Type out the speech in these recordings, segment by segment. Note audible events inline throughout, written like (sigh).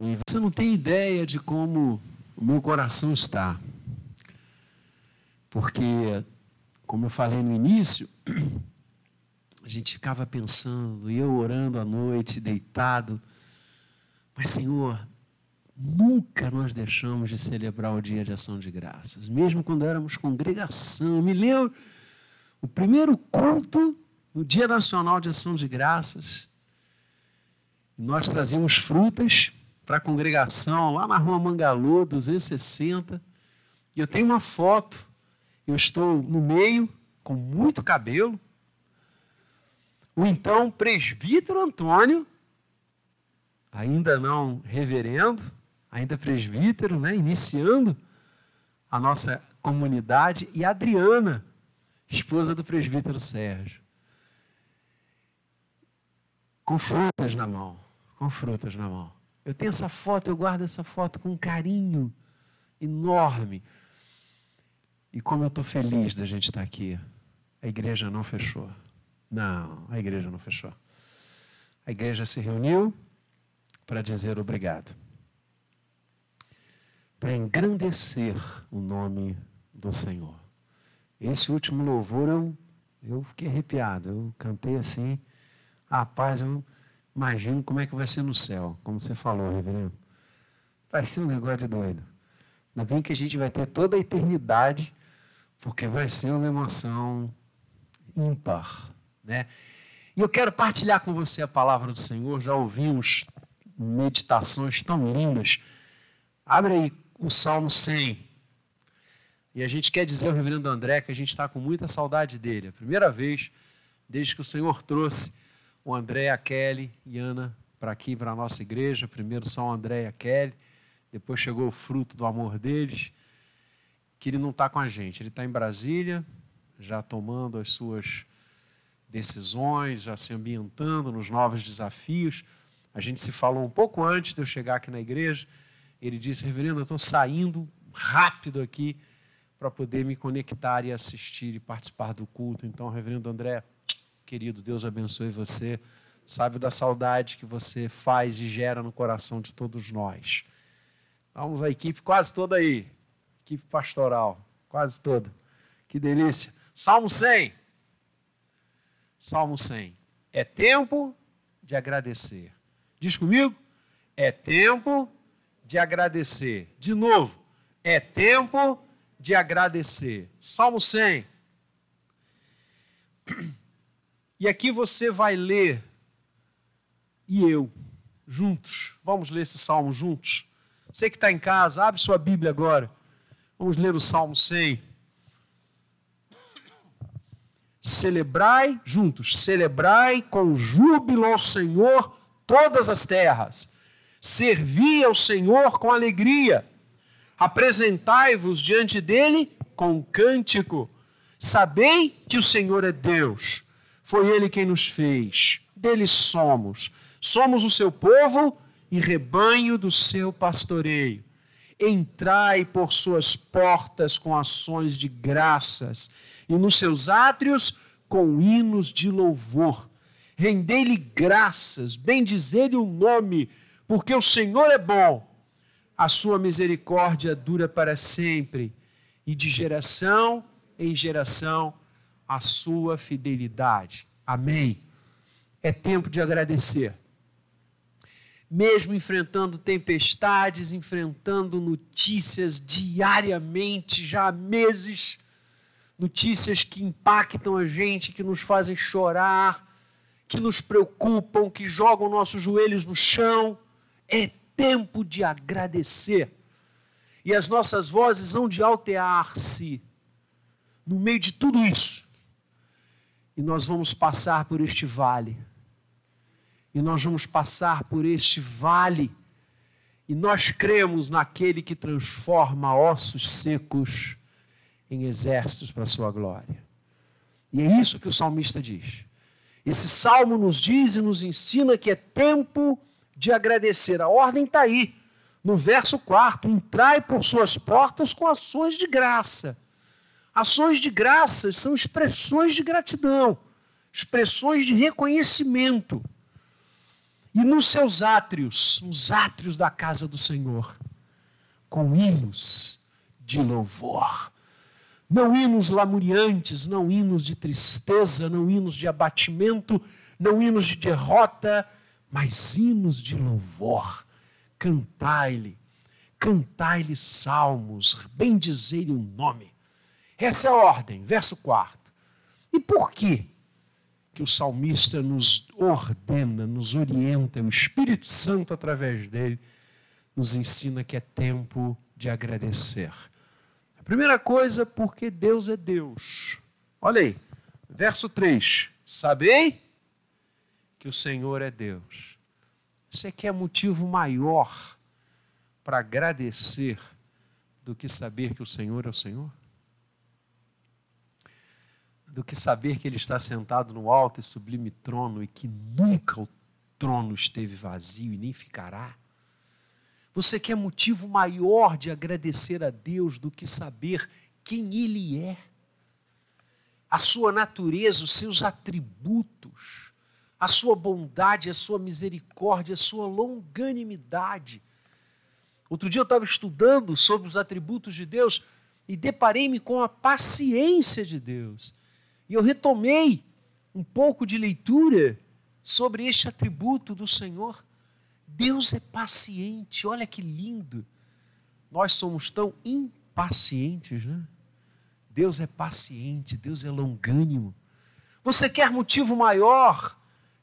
E você não tem ideia de como o meu coração está. Porque, como eu falei no início, (clears throat) a gente ficava pensando, e eu orando à noite, deitado. Mas, Senhor, nunca nós deixamos de celebrar o dia de ação de graças, mesmo quando éramos congregação. Eu me lembro, o primeiro culto, no Dia Nacional de Ação de Graças, nós trazíamos frutas para a congregação, lá na rua Mangalô, 260. E eu tenho uma foto. Eu estou no meio, com muito cabelo. O então presbítero Antônio, ainda não reverendo, ainda presbítero, né, iniciando a nossa comunidade, e Adriana, esposa do presbítero Sérgio, com frutas na mão, com frutas na mão. Eu tenho essa foto, eu guardo essa foto com um carinho enorme. E como eu estou feliz da gente estar aqui. A igreja não fechou. Não, a igreja não fechou. A igreja se reuniu para dizer obrigado. Para engrandecer o nome do Senhor. Esse último louvor eu, eu fiquei arrepiado. Eu cantei assim. Rapaz, eu Imagino como é que vai ser no céu, como você falou, reverendo. Vai ser um negócio de doido. Ainda bem que a gente vai ter toda a eternidade, porque vai ser uma emoção ímpar. Né? E eu quero partilhar com você a palavra do Senhor. Já ouvimos meditações tão lindas. Abre aí o Salmo 100. E a gente quer dizer ao reverendo André que a gente está com muita saudade dele. A primeira vez desde que o Senhor trouxe o André, a Kelly e Ana para aqui, para a nossa igreja. Primeiro só o André e a Kelly, depois chegou o fruto do amor deles, que ele não está com a gente. Ele está em Brasília, já tomando as suas decisões, já se ambientando nos novos desafios. A gente se falou um pouco antes de eu chegar aqui na igreja. Ele disse: Reverendo, eu estou saindo rápido aqui para poder me conectar e assistir e participar do culto. Então, Reverendo André, Querido, Deus abençoe você. Sabe da saudade que você faz e gera no coração de todos nós. Vamos, a equipe quase toda aí. Equipe pastoral, quase toda. Que delícia. Salmo 100. Salmo 100. É tempo de agradecer. Diz comigo? É tempo de agradecer. De novo, é tempo de agradecer. Salmo 100. E aqui você vai ler, e eu, juntos. Vamos ler esse salmo juntos? Você que está em casa, abre sua Bíblia agora. Vamos ler o Salmo 100. Celebrai juntos, celebrai com júbilo ao Senhor todas as terras. Servi ao Senhor com alegria. Apresentai-vos diante dele com cântico. Sabei que o Senhor é Deus foi Ele quem nos fez, dele somos. Somos o seu povo e rebanho do seu pastoreio. Entrai por suas portas com ações de graças e nos seus átrios com hinos de louvor. Rendei-lhe graças, bendizei-lhe o nome, porque o Senhor é bom. A sua misericórdia dura para sempre, e de geração em geração a sua fidelidade. Amém. É tempo de agradecer. Mesmo enfrentando tempestades, enfrentando notícias diariamente, já há meses, notícias que impactam a gente, que nos fazem chorar, que nos preocupam, que jogam nossos joelhos no chão. É tempo de agradecer. E as nossas vozes hão de altear-se no meio de tudo isso e nós vamos passar por este vale. E nós vamos passar por este vale. E nós cremos naquele que transforma ossos secos em exércitos para a sua glória. E é isso que o salmista diz. Esse salmo nos diz e nos ensina que é tempo de agradecer. A ordem está aí, no verso 4: entrai por suas portas com ações de graça. Ações de graças são expressões de gratidão, expressões de reconhecimento. e nos seus átrios, os átrios da casa do Senhor, com hinos de louvor. Não hinos lamuriantes, não hinos de tristeza, não hinos de abatimento, não hinos de derrota, mas hinos de louvor. Cantai-lhe, cantai-lhe salmos, bendizei-lhe o nome. Essa é a ordem, verso 4. E por quê? que o salmista nos ordena, nos orienta, o Espírito Santo, através dele, nos ensina que é tempo de agradecer. A primeira coisa, porque Deus é Deus. Olha aí, verso 3. Sabei que o Senhor é Deus. Você quer motivo maior para agradecer do que saber que o Senhor é o Senhor? Do que saber que ele está sentado no alto e sublime trono e que nunca o trono esteve vazio e nem ficará? Você quer motivo maior de agradecer a Deus do que saber quem Ele é? A sua natureza, os seus atributos, a sua bondade, a sua misericórdia, a sua longanimidade. Outro dia eu estava estudando sobre os atributos de Deus e deparei-me com a paciência de Deus. E eu retomei um pouco de leitura sobre este atributo do Senhor. Deus é paciente, olha que lindo. Nós somos tão impacientes, né? Deus é paciente, Deus é longânimo. Você quer motivo maior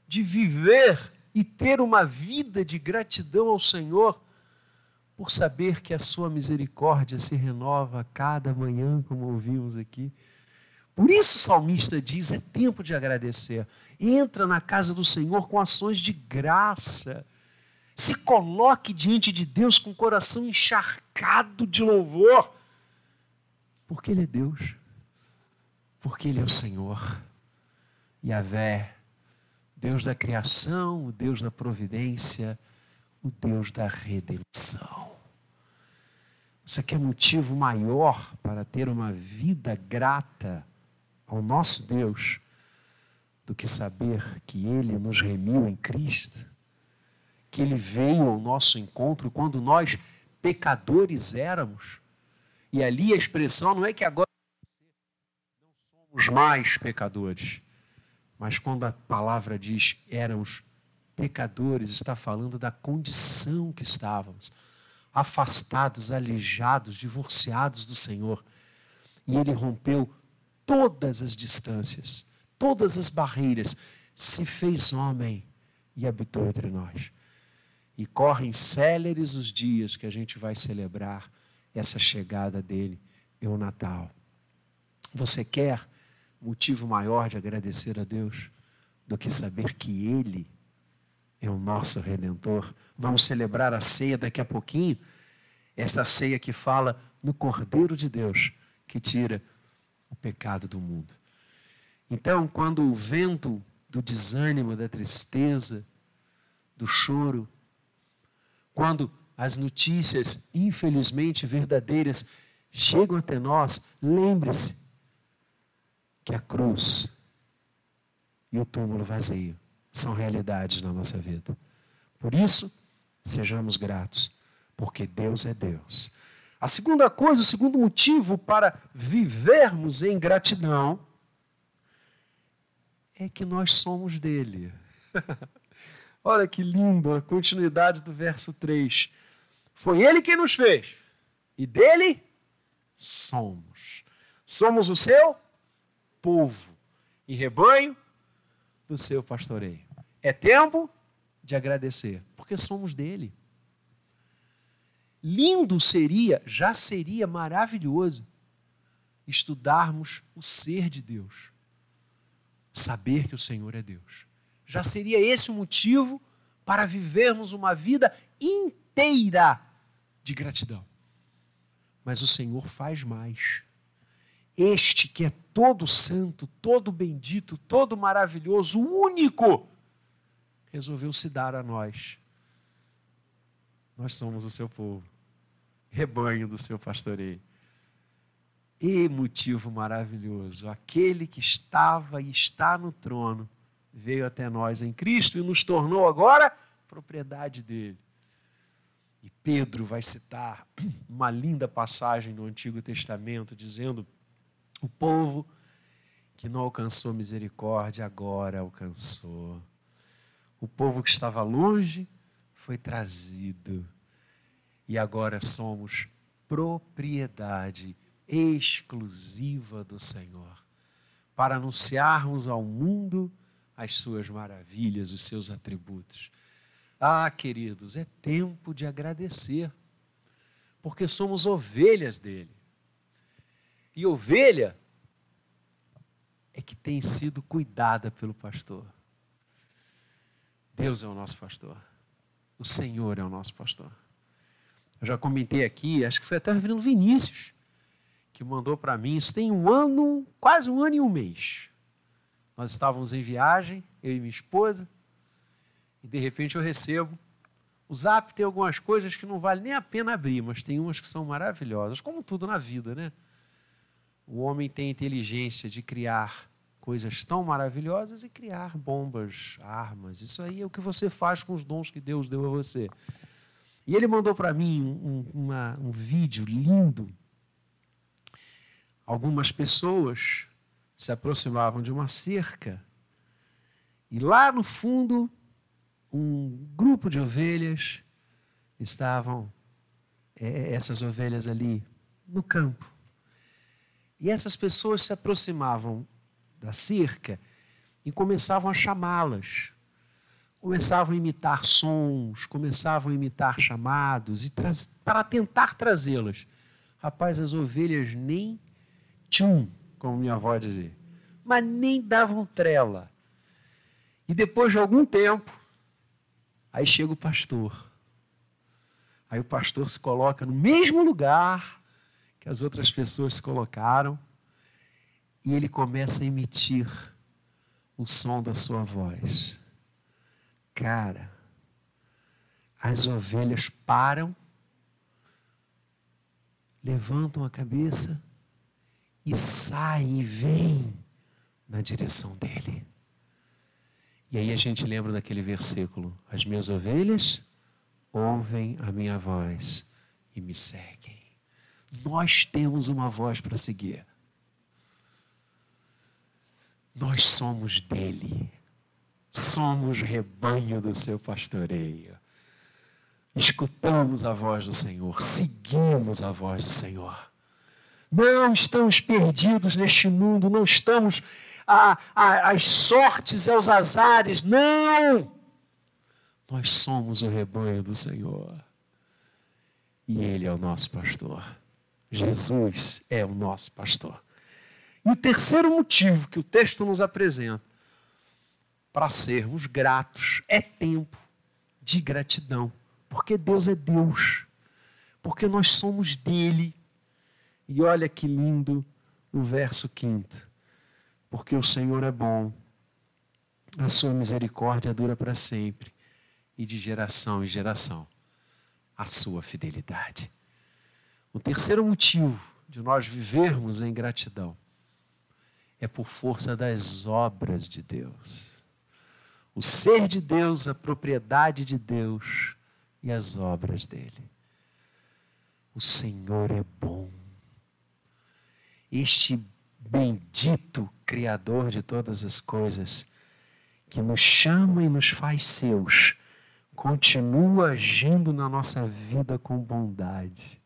de viver e ter uma vida de gratidão ao Senhor por saber que a sua misericórdia se renova a cada manhã, como ouvimos aqui? Por isso o salmista diz: é tempo de agradecer. Entra na casa do Senhor com ações de graça. Se coloque diante de Deus com o coração encharcado de louvor, porque Ele é Deus, porque Ele é o Senhor. Yahvé, Deus da criação, o Deus da providência, o Deus da redenção. Você quer motivo maior para ter uma vida grata? Ao nosso Deus do que saber que Ele nos remiu em Cristo, que Ele veio ao nosso encontro quando nós pecadores éramos. E ali a expressão não é que agora não somos mais pecadores, mas quando a palavra diz éramos pecadores, está falando da condição que estávamos, afastados, aleijados, divorciados do Senhor. E Ele rompeu todas as distâncias, todas as barreiras, se fez homem e habitou entre nós. E correm céleres os dias que a gente vai celebrar essa chegada dele e o Natal. Você quer motivo maior de agradecer a Deus do que saber que Ele é o nosso Redentor? Vamos celebrar a ceia daqui a pouquinho. Esta ceia que fala no Cordeiro de Deus, que tira o pecado do mundo. Então, quando o vento do desânimo, da tristeza, do choro, quando as notícias, infelizmente verdadeiras, chegam até nós, lembre-se que a cruz e o túmulo vazio são realidades na nossa vida. Por isso, sejamos gratos, porque Deus é Deus. A segunda coisa, o segundo motivo para vivermos em gratidão é que nós somos dele. (laughs) Olha que lindo a continuidade do verso 3. Foi ele quem nos fez, e dele somos. Somos o seu povo e rebanho do seu pastoreio. É tempo de agradecer, porque somos dele. Lindo seria, já seria maravilhoso, estudarmos o ser de Deus, saber que o Senhor é Deus. Já seria esse o motivo para vivermos uma vida inteira de gratidão. Mas o Senhor faz mais. Este que é todo santo, todo bendito, todo maravilhoso, único, resolveu se dar a nós. Nós somos o seu povo rebanho do seu pastoreio. E motivo maravilhoso, aquele que estava e está no trono veio até nós em Cristo e nos tornou agora propriedade dele. E Pedro vai citar uma linda passagem no Antigo Testamento dizendo: o povo que não alcançou misericórdia agora alcançou. O povo que estava longe foi trazido. E agora somos propriedade exclusiva do Senhor para anunciarmos ao mundo as suas maravilhas, os seus atributos. Ah, queridos, é tempo de agradecer, porque somos ovelhas dele. E ovelha é que tem sido cuidada pelo pastor. Deus é o nosso pastor. O Senhor é o nosso pastor. Eu já comentei aqui, acho que foi até o reverendo Vinícius que mandou para mim. Isso tem um ano, quase um ano e um mês. Nós estávamos em viagem, eu e minha esposa, e de repente eu recebo. O Zap tem algumas coisas que não vale nem a pena abrir, mas tem umas que são maravilhosas, como tudo na vida, né? O homem tem inteligência de criar coisas tão maravilhosas e criar bombas, armas. Isso aí é o que você faz com os dons que Deus deu a você. E ele mandou para mim um, uma, um vídeo lindo. Algumas pessoas se aproximavam de uma cerca e lá no fundo um grupo de ovelhas estavam é, essas ovelhas ali no campo e essas pessoas se aproximavam da cerca e começavam a chamá-las. Começavam a imitar sons, começavam a imitar chamados e para tentar trazê-las. Rapaz, as ovelhas nem tchum, como minha avó dizia, mas nem davam trela. E depois de algum tempo, aí chega o pastor. Aí o pastor se coloca no mesmo lugar que as outras pessoas se colocaram, e ele começa a emitir o som da sua voz. Cara, as ovelhas param, levantam a cabeça e saem e vêm na direção dele. E aí a gente lembra daquele versículo: As minhas ovelhas ouvem a minha voz e me seguem. Nós temos uma voz para seguir. Nós somos dele. Somos rebanho do seu pastoreio. Escutamos a voz do Senhor, seguimos a voz do Senhor. Não estamos perdidos neste mundo, não estamos às sortes e aos azares, não! Nós somos o rebanho do Senhor. E Ele é o nosso pastor. Jesus é o nosso pastor. E o terceiro motivo que o texto nos apresenta para sermos gratos é tempo de gratidão, porque Deus é Deus, porque nós somos dele. E olha que lindo o verso quinto. Porque o Senhor é bom, a sua misericórdia dura para sempre, e de geração em geração a sua fidelidade. O terceiro motivo de nós vivermos em gratidão é por força das obras de Deus. O ser de Deus, a propriedade de Deus e as obras dele. O Senhor é bom. Este bendito Criador de todas as coisas, que nos chama e nos faz seus, continua agindo na nossa vida com bondade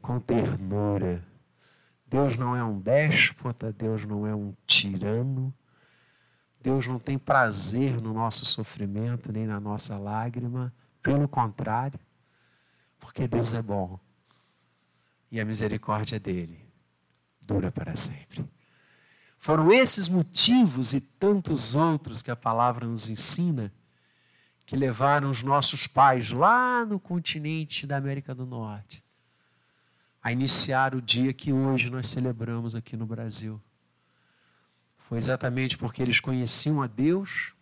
com ternura. Deus não é um déspota, Deus não é um tirano. Deus não tem prazer no nosso sofrimento nem na nossa lágrima, pelo contrário, porque Deus é bom e a misericórdia dele dura para sempre. Foram esses motivos e tantos outros que a palavra nos ensina que levaram os nossos pais lá no continente da América do Norte a iniciar o dia que hoje nós celebramos aqui no Brasil. Foi exatamente porque eles conheciam a Deus,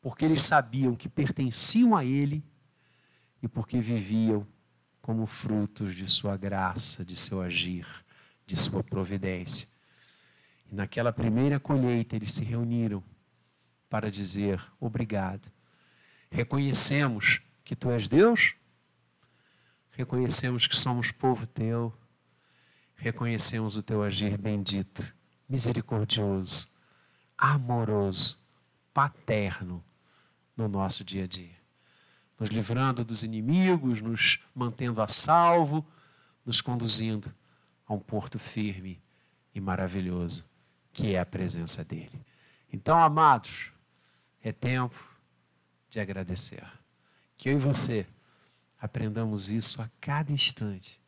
porque eles sabiam que pertenciam a Ele e porque viviam como frutos de Sua graça, de seu agir, de Sua providência. E naquela primeira colheita eles se reuniram para dizer obrigado. Reconhecemos que tu és Deus, reconhecemos que somos povo teu, reconhecemos o teu agir bendito, misericordioso, amoroso, paterno no nosso dia a dia. Nos livrando dos inimigos, nos mantendo a salvo, nos conduzindo a um porto firme e maravilhoso, que é a presença dele. Então, amados, é tempo de agradecer. Que eu e você aprendamos isso a cada instante,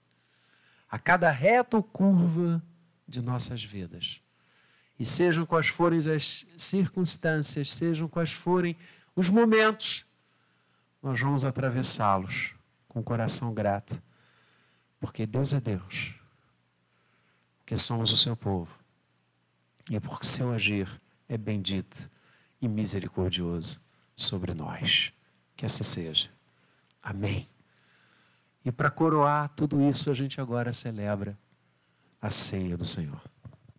a cada reta ou curva de nossas vidas. E sejam quais forem as circunstâncias, sejam quais forem os momentos, nós vamos atravessá-los com o coração grato, porque Deus é Deus, porque somos o seu povo, e é porque seu agir é bendito e misericordioso sobre nós. Que assim seja. Amém. E para coroar tudo isso, a gente agora celebra a ceia do Senhor.